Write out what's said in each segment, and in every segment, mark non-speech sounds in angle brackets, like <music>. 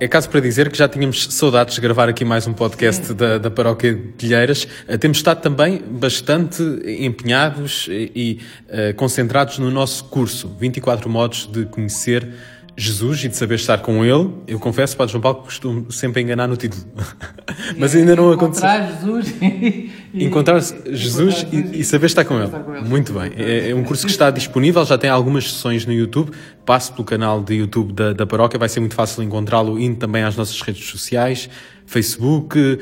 É caso para dizer que já tínhamos saudades de gravar aqui mais um podcast da, da Paróquia de Ilheiras. Uh, temos estado também bastante empenhados e, e uh, concentrados no nosso curso 24 modos de conhecer Jesus e de saber estar com Ele. Eu confesso, Padre João Paulo, que costumo sempre enganar no título. <laughs> Mas ainda não aconteceu. Encontrar Jesus <laughs> Encontrar Jesus e, e, saber estar com ele. Muito bem. É, é, um curso que está disponível, já tem algumas sessões no YouTube. Passe pelo canal de YouTube da, da paróquia, vai ser muito fácil encontrá-lo indo também às nossas redes sociais. Facebook, uh,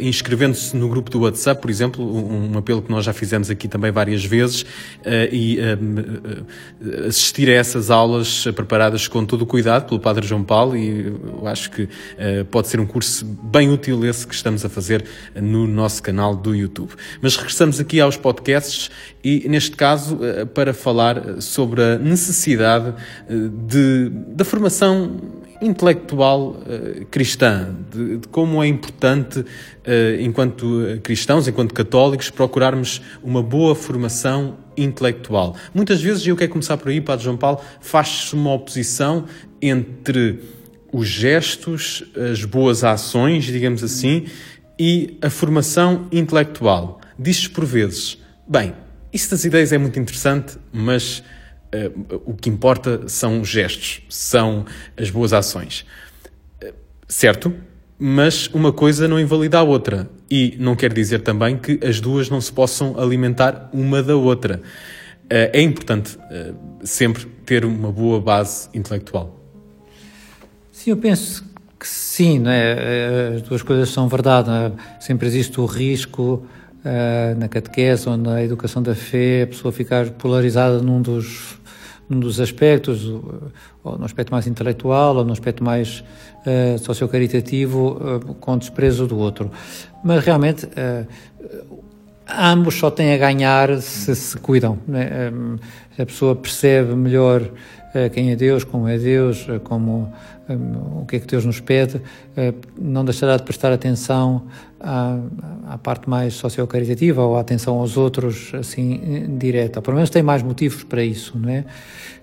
inscrevendo-se no grupo do WhatsApp, por exemplo, um, apelo que nós já fizemos aqui também várias vezes, uh, e uh, assistir a essas aulas preparadas com todo o cuidado pelo Padre João Paulo, e eu acho que pode ser um curso bem útil esse que estamos a fazer no nosso canal do YouTube. Mas regressamos aqui aos podcasts e, neste caso, para falar sobre a necessidade de, da formação intelectual cristã, de, de, como é importante, enquanto cristãos, enquanto católicos, procurarmos uma boa formação intelectual. Muitas vezes, e eu quero começar por aí, Padre João Paulo, faz-se uma oposição entre os gestos, as boas ações, digamos assim, e a formação intelectual. Diz-se por vezes, bem, isso das ideias é muito interessante, mas Uh, o que importa são os gestos, são as boas ações. Uh, certo? Mas uma coisa não invalida a outra. E não quer dizer também que as duas não se possam alimentar uma da outra. Uh, é importante sempre ter uma boa base intelectual. Sim, eu penso que sim, não é? as duas coisas são verdade. É? Sempre existe o risco na catequese ou na educação da fé a pessoa ficar polarizada num dos num dos aspectos, ou no aspecto mais intelectual, ou no aspecto mais uh, sociocaritativo, uh, com desprezo do outro. Mas realmente, uh, ambos só têm a ganhar se se cuidam. Né? A pessoa percebe melhor quem é Deus, como é Deus, como um, o que é que Deus nos pede, não deixará de prestar atenção à, à parte mais sociocaritativa ou à atenção aos outros, assim, direta. Pelo menos tem mais motivos para isso, não é?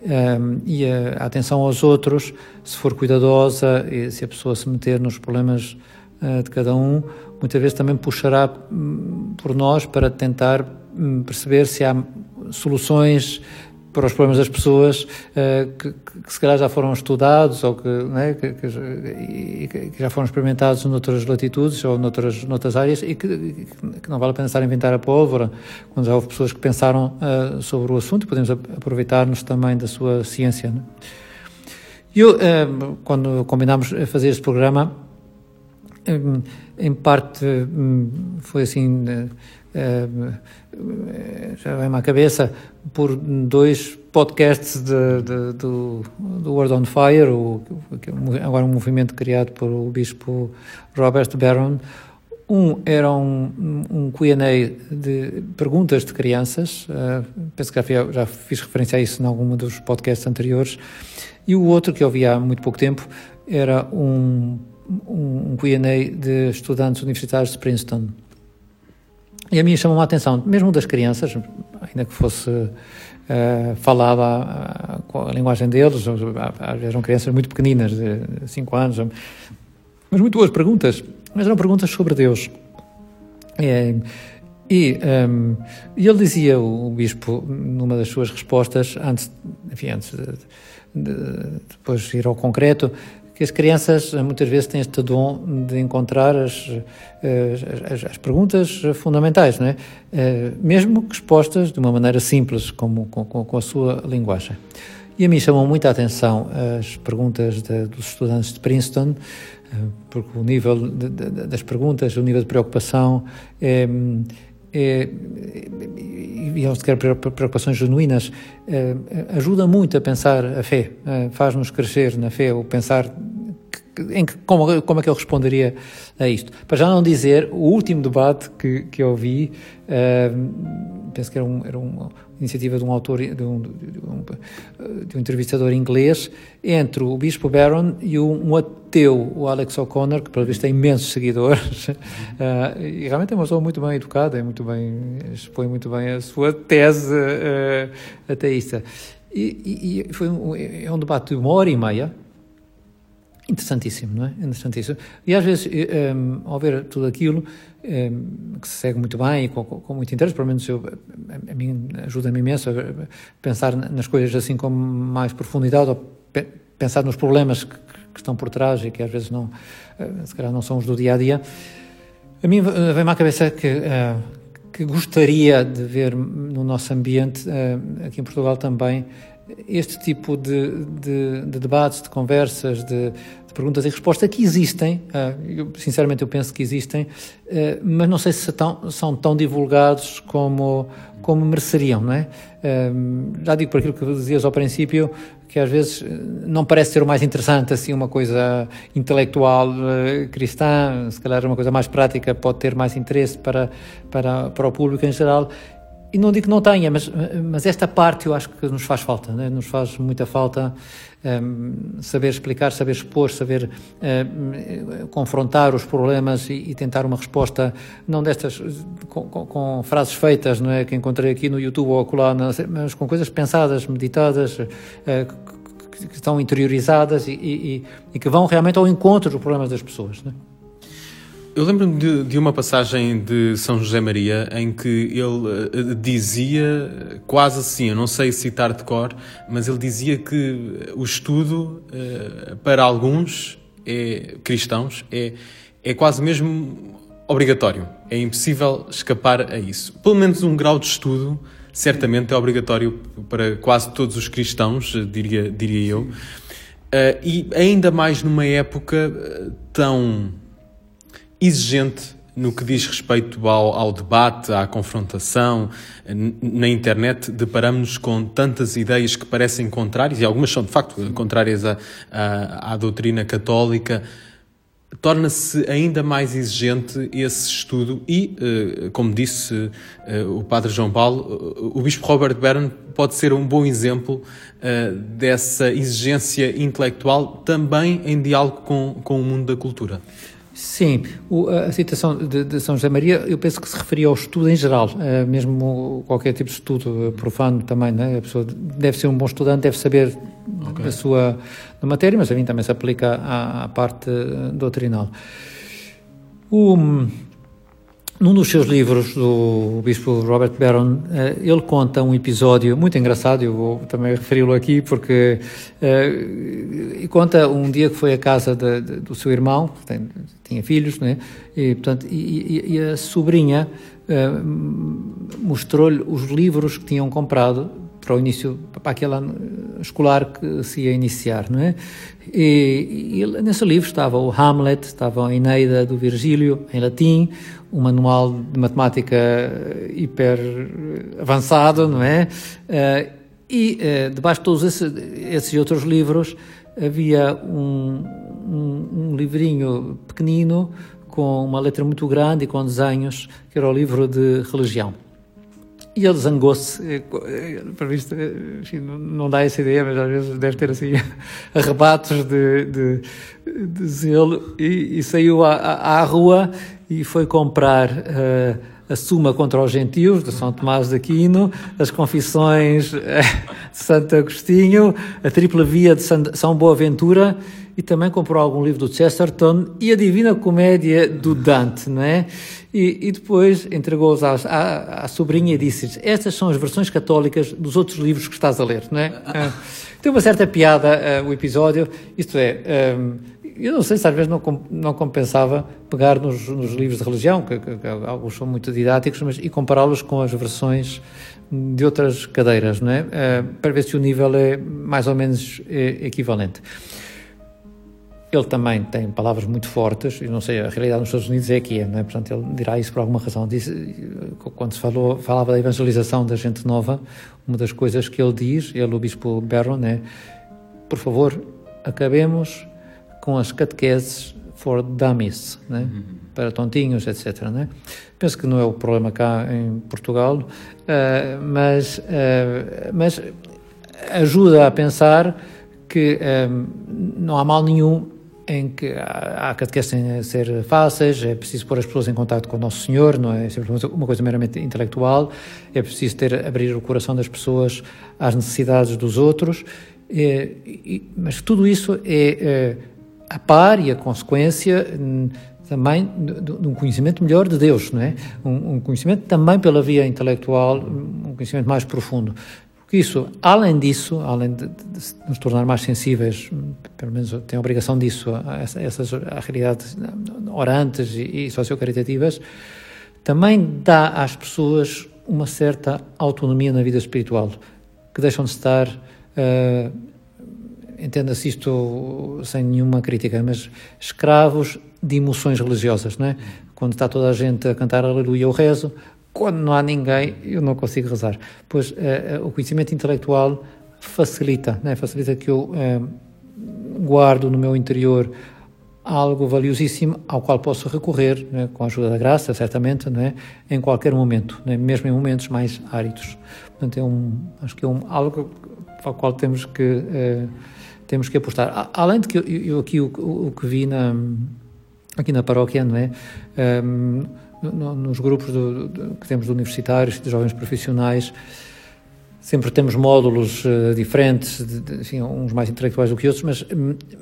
Um, e a, atenção aos outros, se for cuidadosa, e se a pessoa se meter nos problemas de cada um, muitas vezes também puxará um, por nós para tentar um, perceber se há soluções para os problemas das pessoas uh, que, que, se calhar já foram estudados ou que, né, que, que, já foram experimentados noutras latitudes ou noutras, noutras áreas e que, não vale a pena estar a inventar a pólvora, quando já houve pessoas que pensaram uh, sobre o assunto e podemos aproveitar-nos também da sua ciência. Né? Eu, uh, quando combinámos fazer este programa, em parte foi assim já vem-me à cabeça, por dois podcasts de, de, do, do Word on Fire, o, agora um movimento criado pelo bispo Robert Barron. Um era um, um Q&A de perguntas de crianças, uh, penso que já, já fiz referência a isso em algum dos podcasts anteriores, e o outro, que eu vi há muito pouco tempo, era um, um, um Q&A de estudantes universitários de Princeton. E a mim chamou a atenção, mesmo das crianças, ainda que fosse uh, falada com a linguagem deles, eram crianças muito pequeninas, de 5 anos, mas muito boas perguntas, mas eram perguntas sobre Deus. É, e, um, e ele dizia, o, bispo, numa das suas respostas, antes, enfim, antes de, de depois ir ao concreto, que as crianças eh, muitas vezes têm este dom de encontrar as, eh, as, as perguntas fundamentais, não é? Eh, mesmo expostas de uma maneira simples, como com, com a sua linguagem. E a mim chamam muita atenção as perguntas de, dos estudantes de Princeton, porque o nível de, de, das perguntas, o nível de preocupação é, é, e eles querem preocupações genuínas, é, ajuda muito a pensar a fé, é, faz-nos crescer na fé, o pensar em que, como, como é que ele responderia a isto. Para já não dizer, o último debate que, que eu vi, uh, penso que era, um, era uma iniciativa de um autor, de um, de um, de um entrevistador inglês, entre o Bispo Barron e um, um ateu, o Alex O'Connor, que pelo visto tem imensos seguidores, uh, <laughs> e realmente é uma pessoa muito bem educada, é muito bem, expõe muito bem a sua tese uh, ateísta. E, e, e foi um, é um debate de uma hora e meia, interessantíssimo, não é? Interessantíssimo. E às vezes, um, ao ver tudo aquilo, um, que se segue muito bem e com, com muito interesse, pelo menos eu, a, a mim ajuda-me imenso a pensar nas coisas assim com mais profundidade, ou pe pensar nos problemas que, que, estão por trás e que às vezes não, se calhar não são os do dia a dia. A mim vem-me à cabeça que, uh, que gostaria de ver no nosso ambiente, uh, aqui em Portugal também, este tipo de, de, de debates, de conversas, de, de, perguntas e respostas que existem, uh, eu, sinceramente eu penso que existem, mas não sei se tão, são tão divulgados como, como mereceriam, não é? já digo por aquilo que dizias ao princípio, que às vezes não parece ser o mais interessante, assim, uma coisa intelectual cristã, se calhar uma coisa mais prática pode ter mais interesse para, para, para o público em geral. E não digo que não tenha, mas, mas esta parte eu acho que nos faz falta, né? nos faz muita falta um, ehm, saber explicar, saber expor, saber uh, confrontar os problemas e, e, tentar uma resposta, não destas com, com, com, frases feitas, não é, que encontrei aqui no YouTube ou acolá, mas com coisas pensadas, meditadas, uh, que estão interiorizadas e, e, e, que vão realmente ao encontro dos problemas das pessoas. Não é? Eu lembro-me de, de, uma passagem de São José Maria em que ele uh, dizia, quase assim, eu não sei citar de cor, mas ele dizia que o estudo, uh, para alguns é, cristãos, é, é quase mesmo obrigatório. É impossível escapar a isso. Pelo menos um grau de estudo, certamente, é obrigatório para quase todos os cristãos, diria, diria eu. Uh, e ainda mais numa época tão exigente no que diz respeito ao, ao, debate, à confrontação. Na internet deparamos-nos com tantas ideias que parecem contrárias, e algumas são de facto contrárias à, à, à doutrina católica. Torna-se ainda mais exigente esse estudo e, eh, como disse eh, o Padre João Paulo, o Bispo Robert Barron pode ser um bom exemplo eh, dessa exigência intelectual também em diálogo com, com o mundo da cultura. Sim, o, a citação de, de, São José Maria, eu penso que se referia ao estudo em geral, uh, mesmo qualquer tipo de estudo profano também, né? a pessoa deve ser um bom estudante, deve saber okay. da sua matéria, mas a mim também se aplica à, à parte doutrinal. O, num dos seus livros, do bispo Robert Barron, eh, ele conta um episódio muito engraçado, eu vou também referi-lo aqui, porque uh, conta um dia que foi à casa de, de, do seu irmão, tem, tinha filhos, né? e, portanto, e, e, e a sobrinha uh, mostrou-lhe os livros que tinham comprado para o início, para aquele ano escolar que se ia iniciar, não é? E, e nesse livro estava o Hamlet, estava a Eneida do Virgílio, em latim, um manual de matemática hiper avançado, não é? E debaixo de todos esses, esses outros livros havia um, um, um livrinho pequenino com uma letra muito grande e com desenhos, que era o livro de religião. E ele zangou-se, eh, eh, para visto, eh, enfim, não dá essa ideia, mas às vezes deve ter assim <laughs> arrebatos de, de, de zelo. E, e saiu à, à, rua e foi comprar uh, a Suma contra os Gentios, de São Tomás de Aquino, as Confissões de Santo Agostinho, a Tripla Via de São Boaventura e também comprou algum livro do Chesterton e a Divina Comédia do Dante, não é? E, e depois entregou-os à, à, à, sobrinha e disse-lhes: Estas são as versões católicas dos outros livros que estás a ler, não é? Ah, tem uma certa piada uh, o episódio, isto é. Um, eu não sei se às vezes não, não compensava pegar nos, nos livros de religião, que, que, que, alguns são muito didáticos, mas, e compará-los com as versões de outras cadeiras, não é? Uh, para ver se o nível é mais ou menos é, equivalente. Ele também tem palavras muito fortes, e não sei, a realidade nos Estados Unidos é que é, não é? Portanto, ele dirá isso por alguma razão. Disse, quando se falou, falava da evangelização da gente nova, uma das coisas que ele diz, ele, o Bispo Barron, é: por favor, acabemos com as catequeses for dummies, né? Uhum. para tontinhos, etc. Né? Penso que não é o problema cá em Portugal, uh, mas, uh, mas ajuda a pensar que um, não há mal nenhum em que há, catequeses a ser fáceis, é preciso pôr as pessoas em contato com o Nosso Senhor, não é sempre uma coisa meramente intelectual, é preciso ter, abrir o coração das pessoas às necessidades dos outros, é, e, mas tudo isso é, é, a par e a consequência hum, também de, um conhecimento melhor de Deus, não é? Um, um, conhecimento também pela via intelectual, um conhecimento mais profundo. Porque isso, além disso, além de, de, nos tornar mais sensíveis, pelo menos tem a obrigação disso, a, essas a realidades orantes e, e sociocaritativas, também dá às pessoas uma certa autonomia na vida espiritual, que deixam de estar uh, entenda-se isto sem nenhuma crítica, mas escravos de emoções religiosas, não é? Quando está toda a gente a cantar aleluia eu rezo, quando não há ninguém eu não consigo rezar. Pois uh, o conhecimento intelectual facilita, não é? Facilita que eu uh, guardo no meu interior algo valiosíssimo ao qual posso recorrer, é? com a ajuda da graça, certamente, não é? em qualquer momento, é? mesmo em momentos mais áridos. Portanto, é um, acho que é um, algo para o qual temos que uh, temos que apostar. Além de que eu, eu aqui o, o, que vi na, aqui na paróquia, não é? Um, no, nos grupos do, do, que temos de universitários, de jovens profissionais, sempre temos módulos uh, diferentes, de, de, uns mais intelectuais do que outros, mas,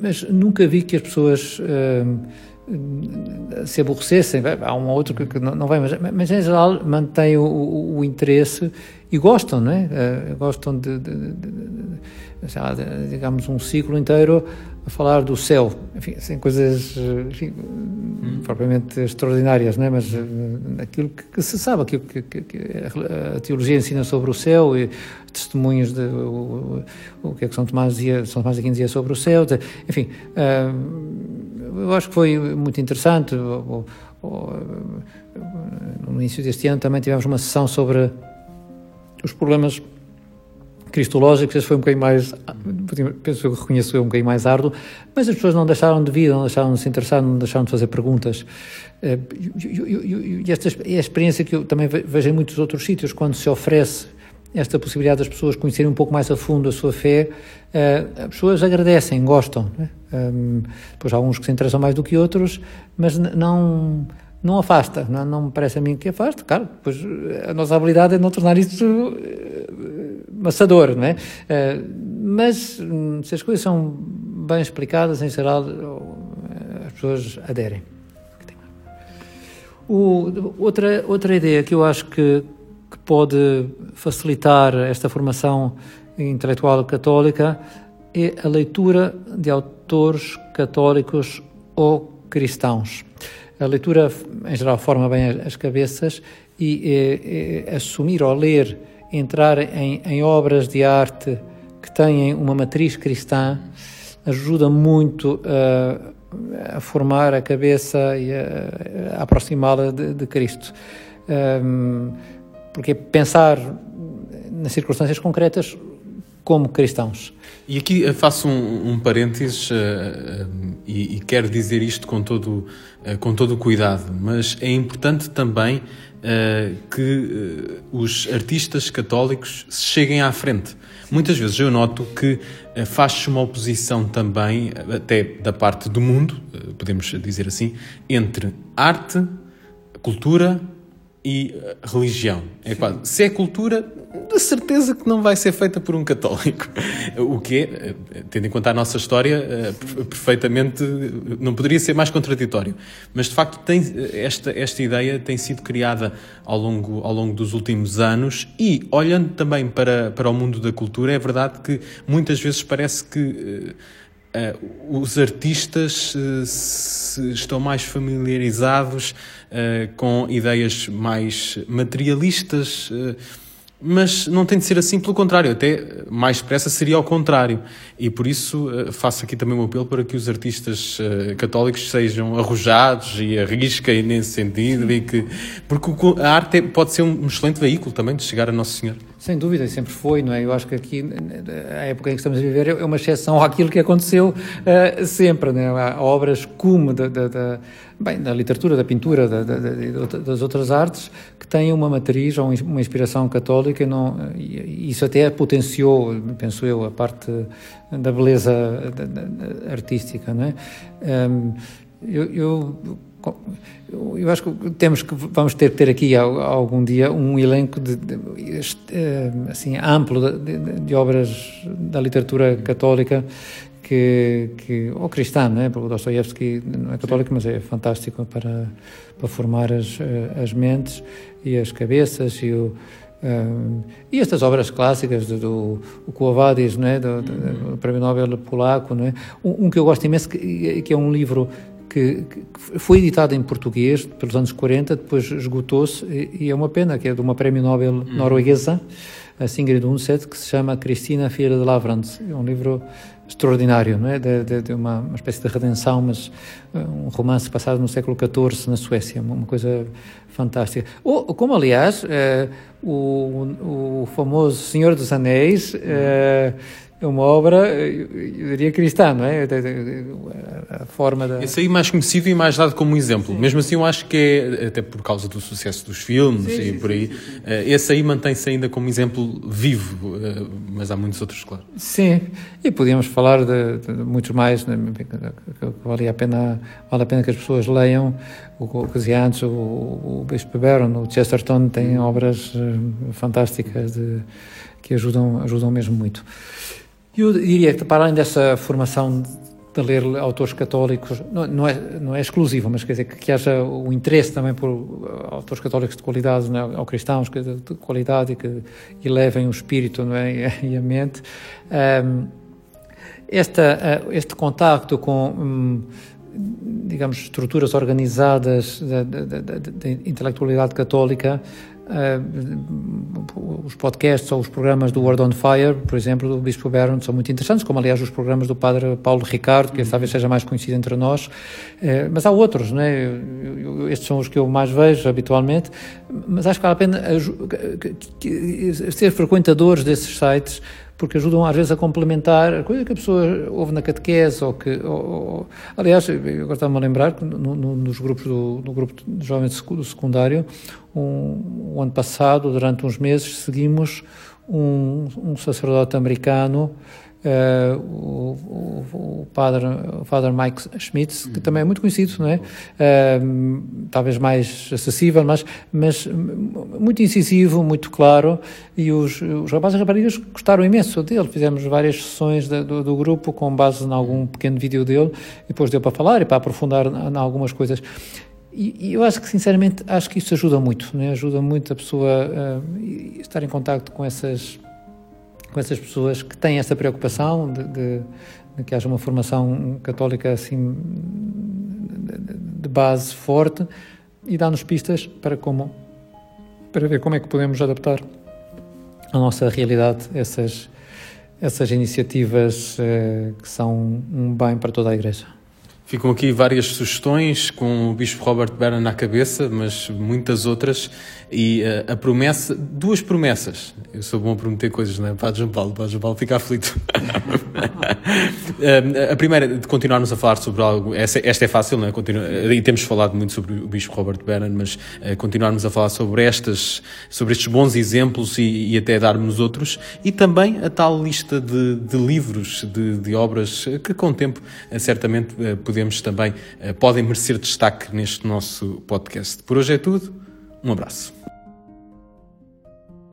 mas nunca vi que as pessoas uh, se aborrecessem. Há um ou outro que, que não, não vai, mas, mas, em geral mantêm o, o, o, interesse e gostam, não é? Uh, gostam de, de, de já, digamos, um ciclo inteiro a falar do céu, enfim, sem coisas enfim, hum. propriamente extraordinárias, não é? mas uh, aquilo que, que, se sabe, aquilo que, que, que, a teologia ensina sobre o céu e testemunhos de o, o, que é que São Tomás dizia, São Tomás de Aquino dizia sobre o céu, enfim, uh, eu acho que foi muito interessante. O, no início deste ano também tivemos uma sessão sobre os problemas cristológicos, esse foi um bocadinho mais, penso que reconheço um bocadinho mais árduo, mas as pessoas não deixaram de vir, não deixaram de se interessar, não deixaram de fazer perguntas. Eh, e esta é a experiência que eu também vejo em muitos outros sítios, quando se oferece esta possibilidade das pessoas conhecerem um pouco mais a fundo a sua fé, eh, as pessoas agradecem, gostam. Depois há uns que se interessam mais do que outros, mas não não afasta, não, não me parece a mim que afasta, claro, pois a nossa habilidade é não tornar isto maçador, não é? Eh, mas hum, se as coisas são bem explicadas, em geral, as pessoas aderem. O, outra, outra ideia que eu acho que, que pode facilitar esta formação intelectual católica é a leitura de autores católicos ou cristãos. A leitura, em geral, forma bem as cabeças e é, é, assumir ou ler entrar em, em obras de arte que têm uma matriz cristã ajuda muito a, a formar a cabeça e a, a aproximá-la de, de, Cristo. Um, porque pensar nas circunstâncias concretas como cristãos. E aqui faço um, um parênteses uh, uh, e, e, quero dizer isto com todo, uh, com todo cuidado, mas é importante também uh, que os artistas católicos cheguem à frente. Muitas vezes eu noto que faz-se uma oposição também, até da parte do mundo, podemos dizer assim, entre arte, cultura e religião. É quase, se é cultura, de certeza que não vai ser feita por um católico. <laughs> O que é, tendo em conta a nossa história, eh, perfeitamente não poderia ser mais contraditório. Mas de facto tem, esta, esta ideia tem sido criada ao longo, ao longo dos últimos anos e olhando também para, para o mundo da cultura, é verdade que muitas vezes parece que Uh, os artistas uh, estão mais familiarizados uh, com ideias mais materialistas mas não tem de ser assim, pelo contrário, até mais depressa seria ao contrário. E por isso faço aqui também um apelo para que os artistas católicos sejam arrojados e arrisquem nesse sentido, e que, porque a arte pode ser um excelente veículo também de chegar a Nosso Senhor. Sem dúvida, sempre foi, não é? Eu acho que aqui, a época em que estamos a viver, é uma exceção àquilo que aconteceu uh, sempre, né? Há obras como da, da, da, bem, da literatura, da pintura, da, das outras artes, que têm uma matriz ou uma inspiração católica, e não, e isso até potenciou, penso eu, a parte da beleza artística, não é? Um, eu, eu eu acho que temos que vamos ter que ter aqui algum dia um elenco de, de, assim amplo de, de, obras da literatura católica que, que ou cristã, né? porque Dostoiévski não é católico, mas é fantástico para, para formar as, as mentes e as cabeças e o, um, e estas obras clássicas do, do o né, do, do, do Prémio Nobel polaco, né, um, um, que eu gosto imenso, que, que é um livro que, que, foi editado em português pelos anos 40, depois esgotou-se, e, e, é uma pena, que é de uma Prémio Nobel uhum. norueguesa, a Sigrid Undset, que se chama Cristina Filha de Lavrans. É um livro extraordinário, não é? De, de, de uma, uma, espécie de redenção, mas uh, um romance passado no século XIV na Suécia, uma, uma coisa fantástica. Ou, como, aliás, uh, o, o famoso Senhor dos Anéis. Uh, é uma obra, eu diria cristã, não é? A forma da... Esse aí mais conhecido e mais dado como exemplo. Sim. Mesmo assim, eu acho que é, até por causa do sucesso dos filmes sim, e sim, por aí, eh, esse aí mantém-se ainda como exemplo vivo, eh, mas há muitos outros, claro. Sim, e podíamos falar de, de muitos mais, né? que vale a pena, vale a pena que as pessoas leiam, o Casiantes, o, o Bispo Barron, o Chesterton, têm obras eh, fantásticas de, que ajudam, ajudam mesmo muito. Eu diria que, para além dessa formação de ler autores católicos, não, não, é, não é exclusivo, mas quer dizer que, que haja o interesse também por uh, autores católicos de qualidade, não é, ou cristãos de qualidade que elevem o espírito não é, e a mente. Um, esta, uh, este contacto com, um, digamos, estruturas organizadas da intelectualidade católica Uh, os podcasts ou os programas do Word on Fire, por exemplo, do Bispo Barron, são muito interessantes, como aliás os programas do Padre Paulo Ricardo, que uhum. talvez seja mais conhecido entre nós, uh, mas há outros, né? Eu, eu, estes são os que eu mais vejo habitualmente, mas acho que vale a pena ser frequentadores desses sites porque ajudam às vezes a complementar a coisa que a pessoa ouve na catequese ou que, ou, ou, aliás, agora estava-me lembrar que no, no, nos grupos do, grupo de jovens do secundário, um, um ano passado, durante uns meses, seguimos um, um sacerdote americano Uh, o, o, o, padre, o Father Mike Schmitz, que também é muito conhecido, não é? Uh, talvez mais acessível, mas, mas muito incisivo, muito claro, e os, os rapazes e raparigas gostaram imenso dele. Fizemos várias sessões do, do, grupo com base em algum pequeno vídeo dele, e depois deu para falar e para aprofundar em algumas coisas. E, e, eu acho que, sinceramente, acho que isso ajuda muito, né? ajuda muito a pessoa uh, estar em contato com essas com essas pessoas que têm essa preocupação de, de, de que haja uma formação católica assim de, base forte e dá-nos pistas para como para ver como é que podemos adaptar a nossa realidade essas essas iniciativas eh, que são um bem para toda a Igreja. Ficam aqui várias sugestões com o Bispo Robert Barron na cabeça, mas muitas outras. E uh, a promessa, duas promessas. Eu sou bom a prometer coisas, não é? Padre João Paulo, Padre João Paulo fica aflito. uh, <laughs> a primeira, de continuarmos a falar sobre algo, essa, esta é fácil, não é? Continua, e temos falado muito sobre o Bispo Robert Barron, mas continuarmos a falar sobre, estas, sobre estes bons exemplos e, e, até darmos outros. E também a tal lista de, de livros, de, de, obras que com o tempo certamente podemos também, podem merecer destaque neste nosso podcast. Por hoje é tudo. Um abraço.